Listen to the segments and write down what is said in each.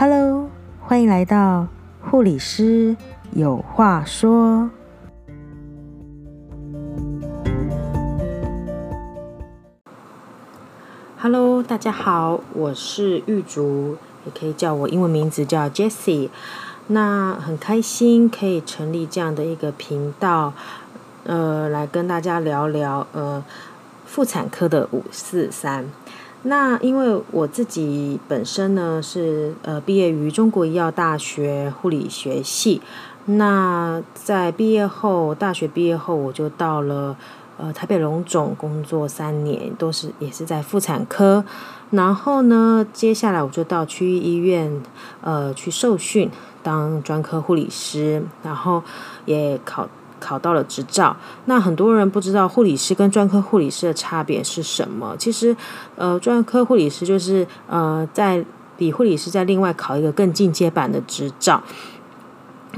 Hello，欢迎来到护理师有话说。Hello，大家好，我是玉竹，也可以叫我英文名字叫 Jessie。那很开心可以成立这样的一个频道，呃，来跟大家聊聊呃妇产科的五四三。那因为我自己本身呢是呃毕业于中国医药大学护理学系，那在毕业后，大学毕业后我就到了呃台北荣总工作三年，都是也是在妇产科。然后呢，接下来我就到区域医院呃去受训当专科护理师，然后也考。考到了执照，那很多人不知道护理师跟专科护理师的差别是什么？其实，呃，专科护理师就是呃，在比护理师在另外考一个更进阶版的执照，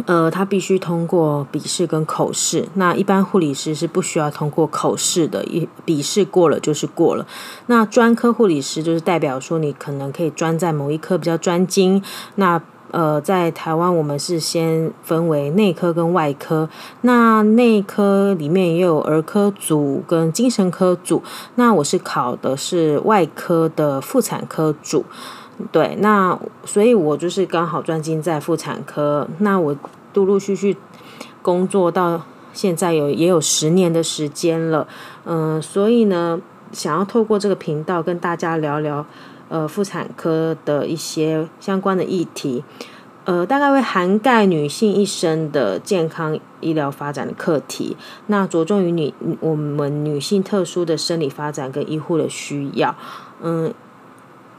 呃，他必须通过笔试跟口试。那一般护理师是不需要通过口试的，一笔试过了就是过了。那专科护理师就是代表说你可能可以专在某一科比较专精。那呃，在台湾，我们是先分为内科跟外科。那内科里面也有儿科组跟精神科组。那我是考的是外科的妇产科组。对，那所以我就是刚好专精在妇产科。那我陆陆续续工作到现在有也有十年的时间了。嗯、所以呢，想要透过这个频道跟大家聊聊。呃，妇产科的一些相关的议题，呃，大概会涵盖女性一生的健康医疗发展的课题，那着重于女我们女性特殊的生理发展跟医护的需要。嗯，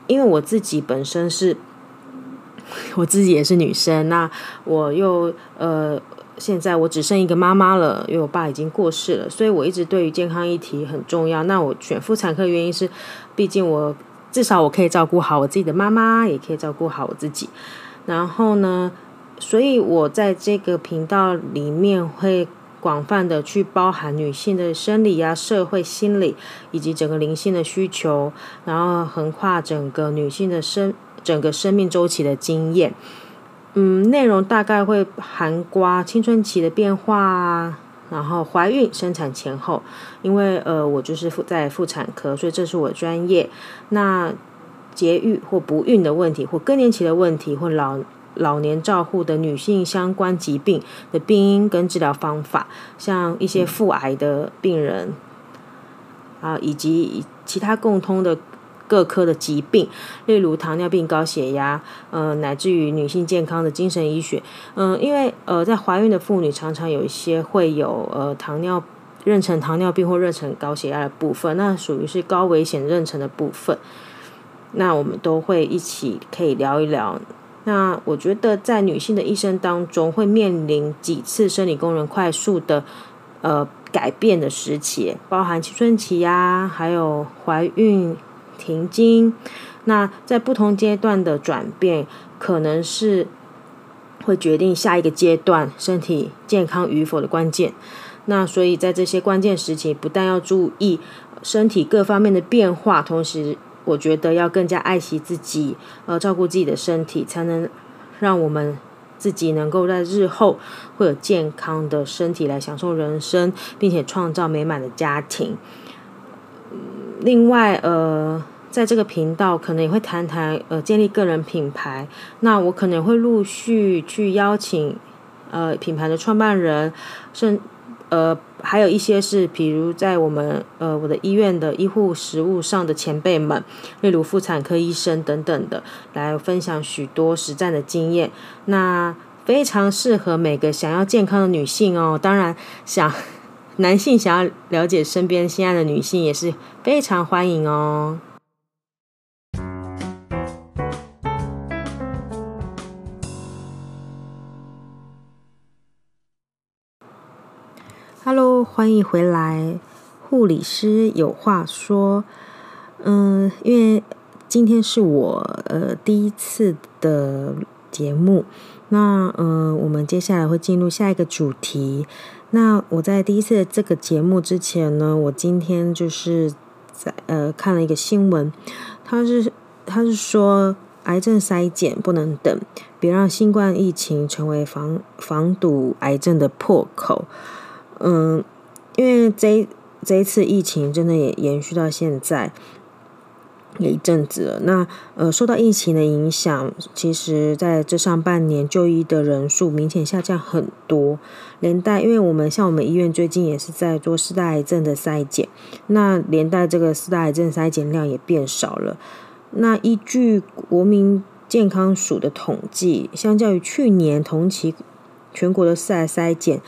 因为我自己本身是，我自己也是女生，那我又呃，现在我只剩一个妈妈了，因为我爸已经过世了，所以我一直对于健康议题很重要。那我选妇产科的原因是，毕竟我。至少我可以照顾好我自己的妈妈，也可以照顾好我自己。然后呢，所以我在这个频道里面会广泛的去包含女性的生理啊、社会心理以及整个灵性的需求，然后横跨整个女性的生整个生命周期的经验。嗯，内容大概会涵盖青春期的变化。然后怀孕、生产前后，因为呃，我就是在妇产科，所以这是我专业。那节育或不孕的问题，或更年期的问题，或老老年照护的女性相关疾病的病因跟治疗方法，像一些妇癌的病人啊，以及其他共通的。各科的疾病，例如糖尿病、高血压，呃，乃至于女性健康的精神医学，嗯、因为呃，在怀孕的妇女常常有一些会有呃糖尿妊娠糖尿病或妊娠高血压的部分，那属于是高危险妊娠的部分，那我们都会一起可以聊一聊。那我觉得在女性的一生当中，会面临几次生理功能快速的呃改变的时期，包含青春期呀、啊，还有怀孕。停经，那在不同阶段的转变，可能是会决定下一个阶段身体健康与否的关键。那所以在这些关键时期，不但要注意身体各方面的变化，同时我觉得要更加爱惜自己，呃，照顾自己的身体，才能让我们自己能够在日后会有健康的身体来享受人生，并且创造美满的家庭。另外，呃。在这个频道，可能也会谈谈呃建立个人品牌。那我可能会陆续去邀请呃品牌的创办人，甚呃还有一些是，比如在我们呃我的医院的医护实务上的前辈们，例如妇产科医生等等的，来分享许多实战的经验。那非常适合每个想要健康的女性哦。当然，想男性想要了解身边心爱的女性也是非常欢迎哦。Hello，欢迎回来，护理师有话说。嗯，因为今天是我呃第一次的节目，那呃我们接下来会进入下一个主题。那我在第一次这个节目之前呢，我今天就是在呃看了一个新闻，他是他是说癌症筛检不能等，别让新冠疫情成为防防堵癌症的破口。嗯，因为这这一次疫情真的也延续到现在。一阵子了，那呃，受到疫情的影响，其实在这上半年就医的人数明显下降很多，连带因为我们像我们医院最近也是在做四大癌症的筛检，那连带这个四大癌症筛检量也变少了。那依据国民健康署的统计，相较于去年同期，全国的四癌筛检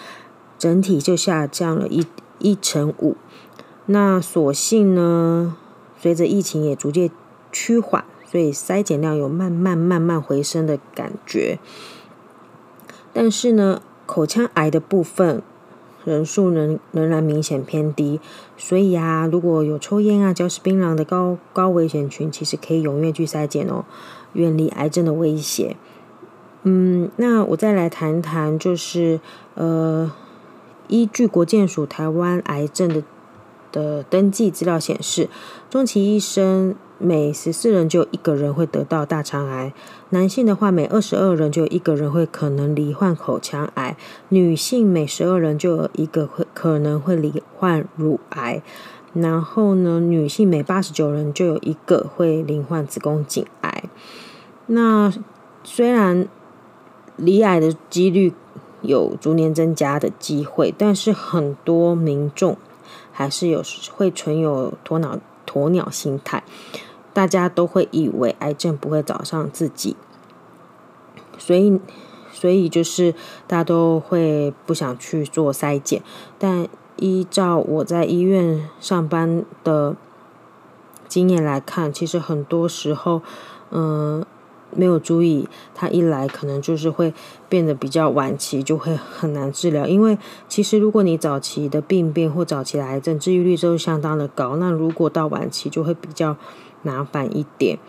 整体就下降了一一成五。那所幸呢，随着疫情也逐渐趋缓，所以筛检量有慢慢慢慢回升的感觉。但是呢，口腔癌的部分人数仍仍然明显偏低。所以啊，如果有抽烟啊、嚼食槟榔的高高危险群，其实可以踊跃去筛检哦，远离癌症的威胁。嗯，那我再来谈谈，就是呃，依据国健署台湾癌症的。的登记资料显示，终其一生，每十四人就有一个人会得到大肠癌；男性的话，每二十二人就有一个人会可能罹患口腔癌；女性每十二人就有一个会可能会罹患乳癌；然后呢，女性每八十九人就有一个会罹患子宫颈癌。那虽然罹癌的几率有逐年增加的机会，但是很多民众。还是有会存有鸵鸟鸵鸟心态，大家都会以为癌症不会找上自己，所以所以就是大家都会不想去做筛检。但依照我在医院上班的经验来看，其实很多时候，嗯、没有注意，它一来可能就是会变得比较晚期，就会很难治疗。因为其实如果你早期的病变或早期的癌症治愈率都是相当的高，那如果到晚期就会比较麻烦一点。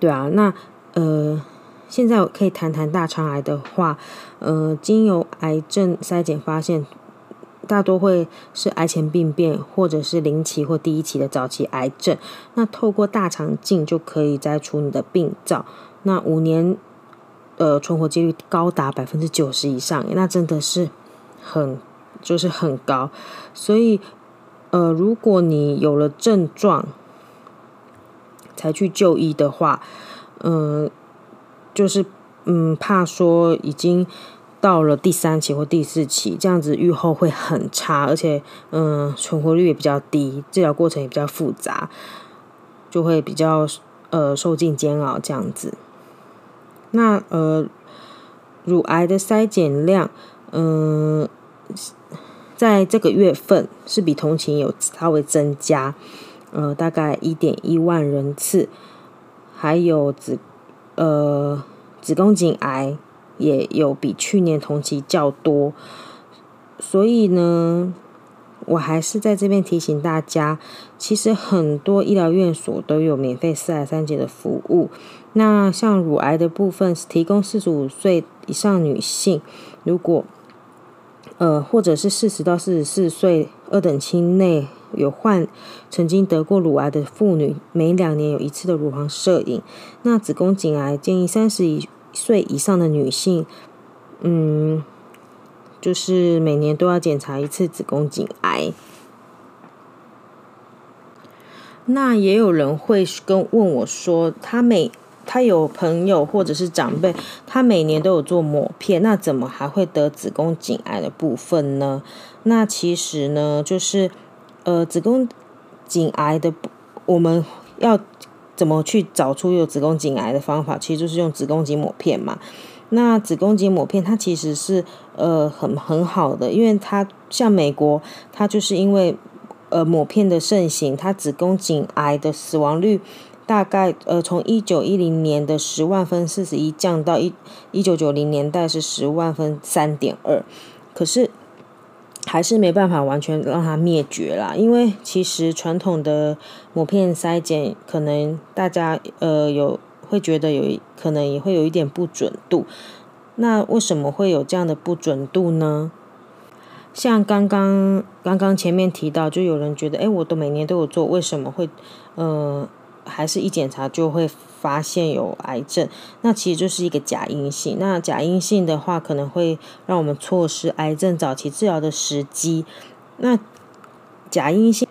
对啊，那呃，现在我可以谈谈大肠癌的话，呃，经由癌症筛检发现。大多会是癌前病变，或者是零期或第一期的早期癌症。那透过大肠镜就可以摘除你的病灶。那五年，呃，存活几率高达百分之九十以上，那真的是很就是很高。所以，呃，如果你有了症状才去就医的话，嗯、就是嗯，怕说已经。到了第三期或第四期，这样子预后会很差，而且嗯，存活率也比较低，治疗过程也比较复杂，就会比较呃受尽煎熬这样子。那呃，乳癌的筛检量，嗯、在这个月份是比同期有稍微增加，呃，大概一点一万人次，还有子呃子宫颈癌。也有比去年同期较多，所以呢，我还是在这边提醒大家，其实很多医疗院所都有免费四癌三检的服务。那像乳癌的部分，提供四十五岁以上女性，如果呃或者是四十到四十四岁二等亲内有患曾经得过乳癌的妇女，每两年有一次的乳房摄影。那子宫颈癌建议三十以岁以上的女性，嗯，就是每年都要检查一次子宫颈癌。那也有人会跟问我说，他每他有朋友或者是长辈，他每年都有做抹片，那怎么还会得子宫颈癌的部分呢？那其实呢，就是呃，子宫颈癌的，我们要。怎么去找出有子宫颈癌的方法？其实就是用子宫颈抹片嘛。那子宫颈抹片它其实是呃很很好的，因为它像美国，它就是因为呃抹片的盛行，它子宫颈癌的死亡率大概呃从一九一零年的十万分四十一降到一一九九零年代是十万分三点二，可是。还是没办法完全让它灭绝啦，因为其实传统的抹片筛检，可能大家呃有会觉得有可能也会有一点不准度。那为什么会有这样的不准度呢？像刚刚刚刚前面提到，就有人觉得，哎，我都每年都有做，为什么会呃还是一检查就会发现有癌症，那其实就是一个假阴性。那假阴性的话，可能会让我们错失癌症早期治疗的时机。那假阴性，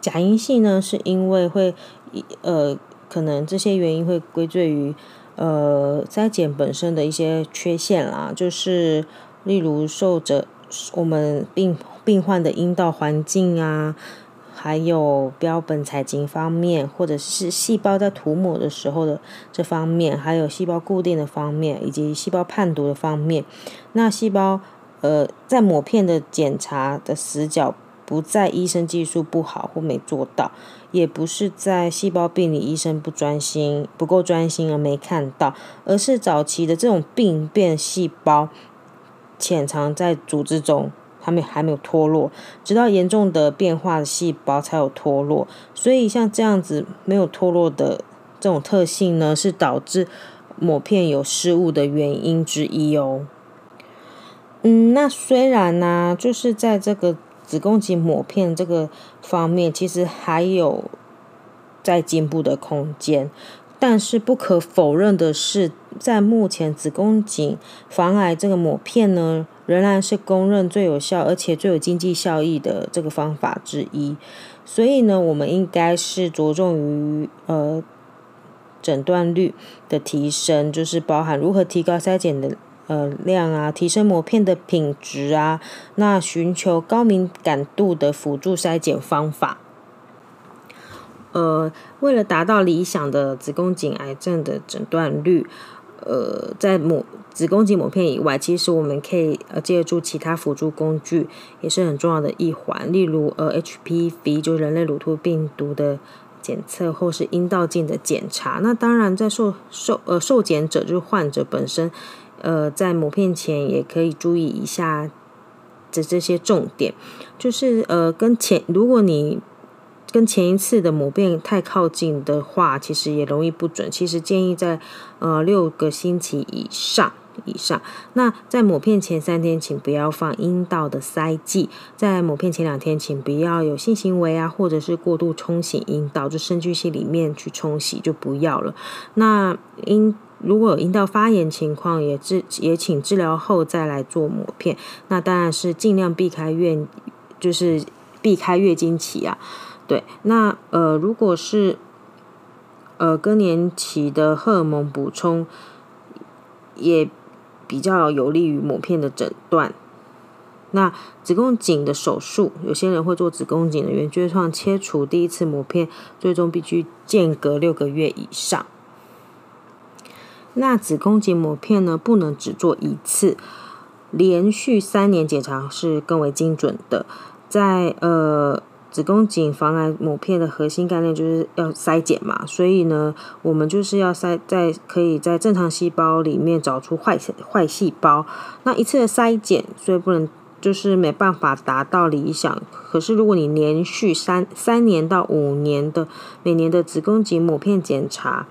假阴性呢，是因为会呃，可能这些原因会归罪于呃筛检本身的一些缺陷啦，就是例如受者我们病病患的阴道环境啊。还有标本采集方面，或者是细胞在涂抹的时候的这方面，还有细胞固定的方面，以及细胞判读的方面。那细胞呃，在抹片的检查的死角，不在医生技术不好或没做到，也不是在细胞病理医生不专心、不够专心而没看到，而是早期的这种病变细胞潜藏在组织中。他们还没有脱落，直到严重的变化的细胞才有脱落。所以像这样子没有脱落的这种特性呢，是导致抹片有失误的原因之一哦。嗯，那虽然呢、就是在这个子宫颈抹片这个方面，其实还有在进步的空间。但是不可否认的是，在目前子宫颈防癌这个抹片呢，仍然是公认最有效而且最有经济效益的这个方法之一。所以呢，我们应该是着重于呃诊断率的提升，就是包含如何提高筛检的呃量啊，提升膜片的品质啊，那寻求高敏感度的辅助筛检方法。呃，为了达到理想的子宫颈癌症的诊断率，呃，在抹子宫颈抹片以外，其实我们可以呃借助其他辅助工具，也是很重要的一环。例如呃，HPV 就是人类乳突病毒的检测，或是阴道镜的检查。那当然，在受受呃受检者就是患者本身，呃，在抹片前也可以注意一下的这些重点，就是呃跟前如果你。跟前一次的抹片太靠近的话，其实也容易不准。其实建议在呃六个星期以上以上。那在抹片前三天，请不要放阴道的塞剂；在抹片前两天，请不要有性行为啊，或者是过度冲洗阴道，就生殖器里面去冲洗就不要了。那阴如果有阴道发炎情况，也治也请治疗后再来做抹片。那当然是尽量避开月，就是避开月经期啊。对，那呃，如果是呃更年期的荷尔蒙补充，也比较有利于抹片的诊断。那子宫颈的手术，有些人会做子宫颈的圆锥状切除，第一次抹片最终必须间隔六个月以上。那子宫颈抹片呢，不能只做一次，连续三年检查是更为精准的。在呃。子宫颈防癌抹片的核心概念就是要筛检嘛，所以呢，我们就是要筛在可以在正常细胞里面找出坏坏细胞。那一次的筛检，所以不能就是没办法达到理想。可是如果你连续三三年到五年的每年的子宫颈抹片检查，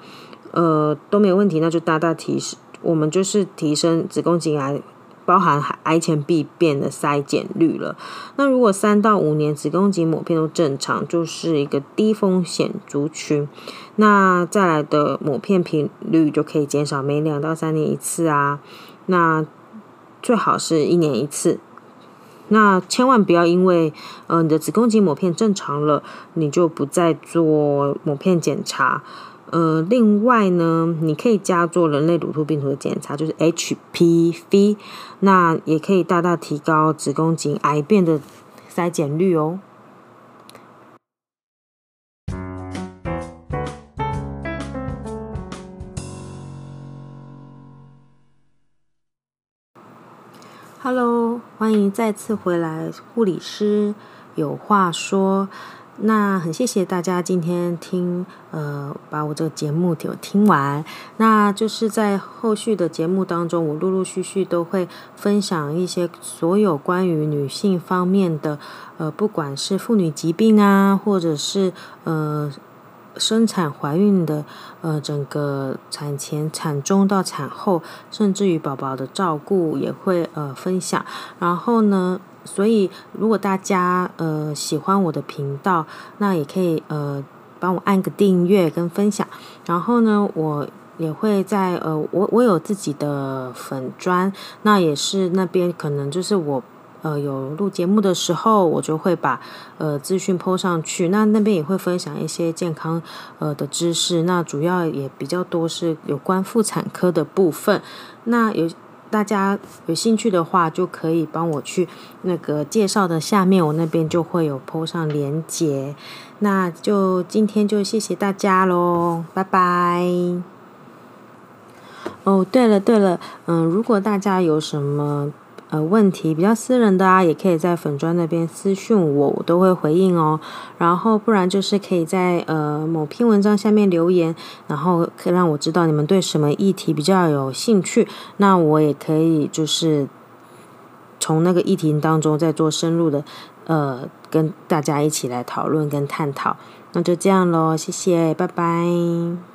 呃都没有问题，那就大大提升，我们就是提升子宫颈癌。包含癌前病变的筛检率了。那如果三到五年子宫颈抹片都正常，就是一个低风险族群。那再来的抹片频率就可以减少，每两到三年一次啊。那最好是一年一次。那千万不要因为呃你的子宫颈抹片正常了，你就不再做抹片检查。呃，另外呢，你可以加做人类乳突病毒的检查，就是 HPV，那也可以大大提高子宫颈癌变的筛检率哦。Hello，欢迎再次回来，护理师有话说。那很谢谢大家今天听，呃，把我这个节目给我听完。那就是在后续的节目当中，我陆陆续续都会分享一些所有关于女性方面的，呃，不管是妇女疾病啊，或者是呃生产怀孕的，呃，整个产前、产中到产后，甚至于宝宝的照顾也会呃分享。然后呢，所以，如果大家呃喜欢我的频道，那也可以呃帮我按个订阅跟分享。然后呢，我也会在呃，我我有自己的粉砖，那也是那边可能就是我。呃，有录节目的时候，我就会把呃资讯 po 上去。那那边也会分享一些健康呃的知识。那主要也比较多是有关妇产科的部分。那有大家有兴趣的话，就可以帮我去那个介绍的下面，我那边就会有 po 上连接。那就今天就谢谢大家喽，拜拜。哦，对了对了，嗯，如果大家有什么。呃，问题比较私人的啊，也可以在粉专那边私讯我，我都会回应哦。然后不然就是可以在呃某篇文章下面留言，然后可以让我知道你们对什么议题比较有兴趣，那我也可以就是从那个议题当中再做深入的呃跟大家一起来讨论跟探讨。那就这样喽，谢谢，拜拜。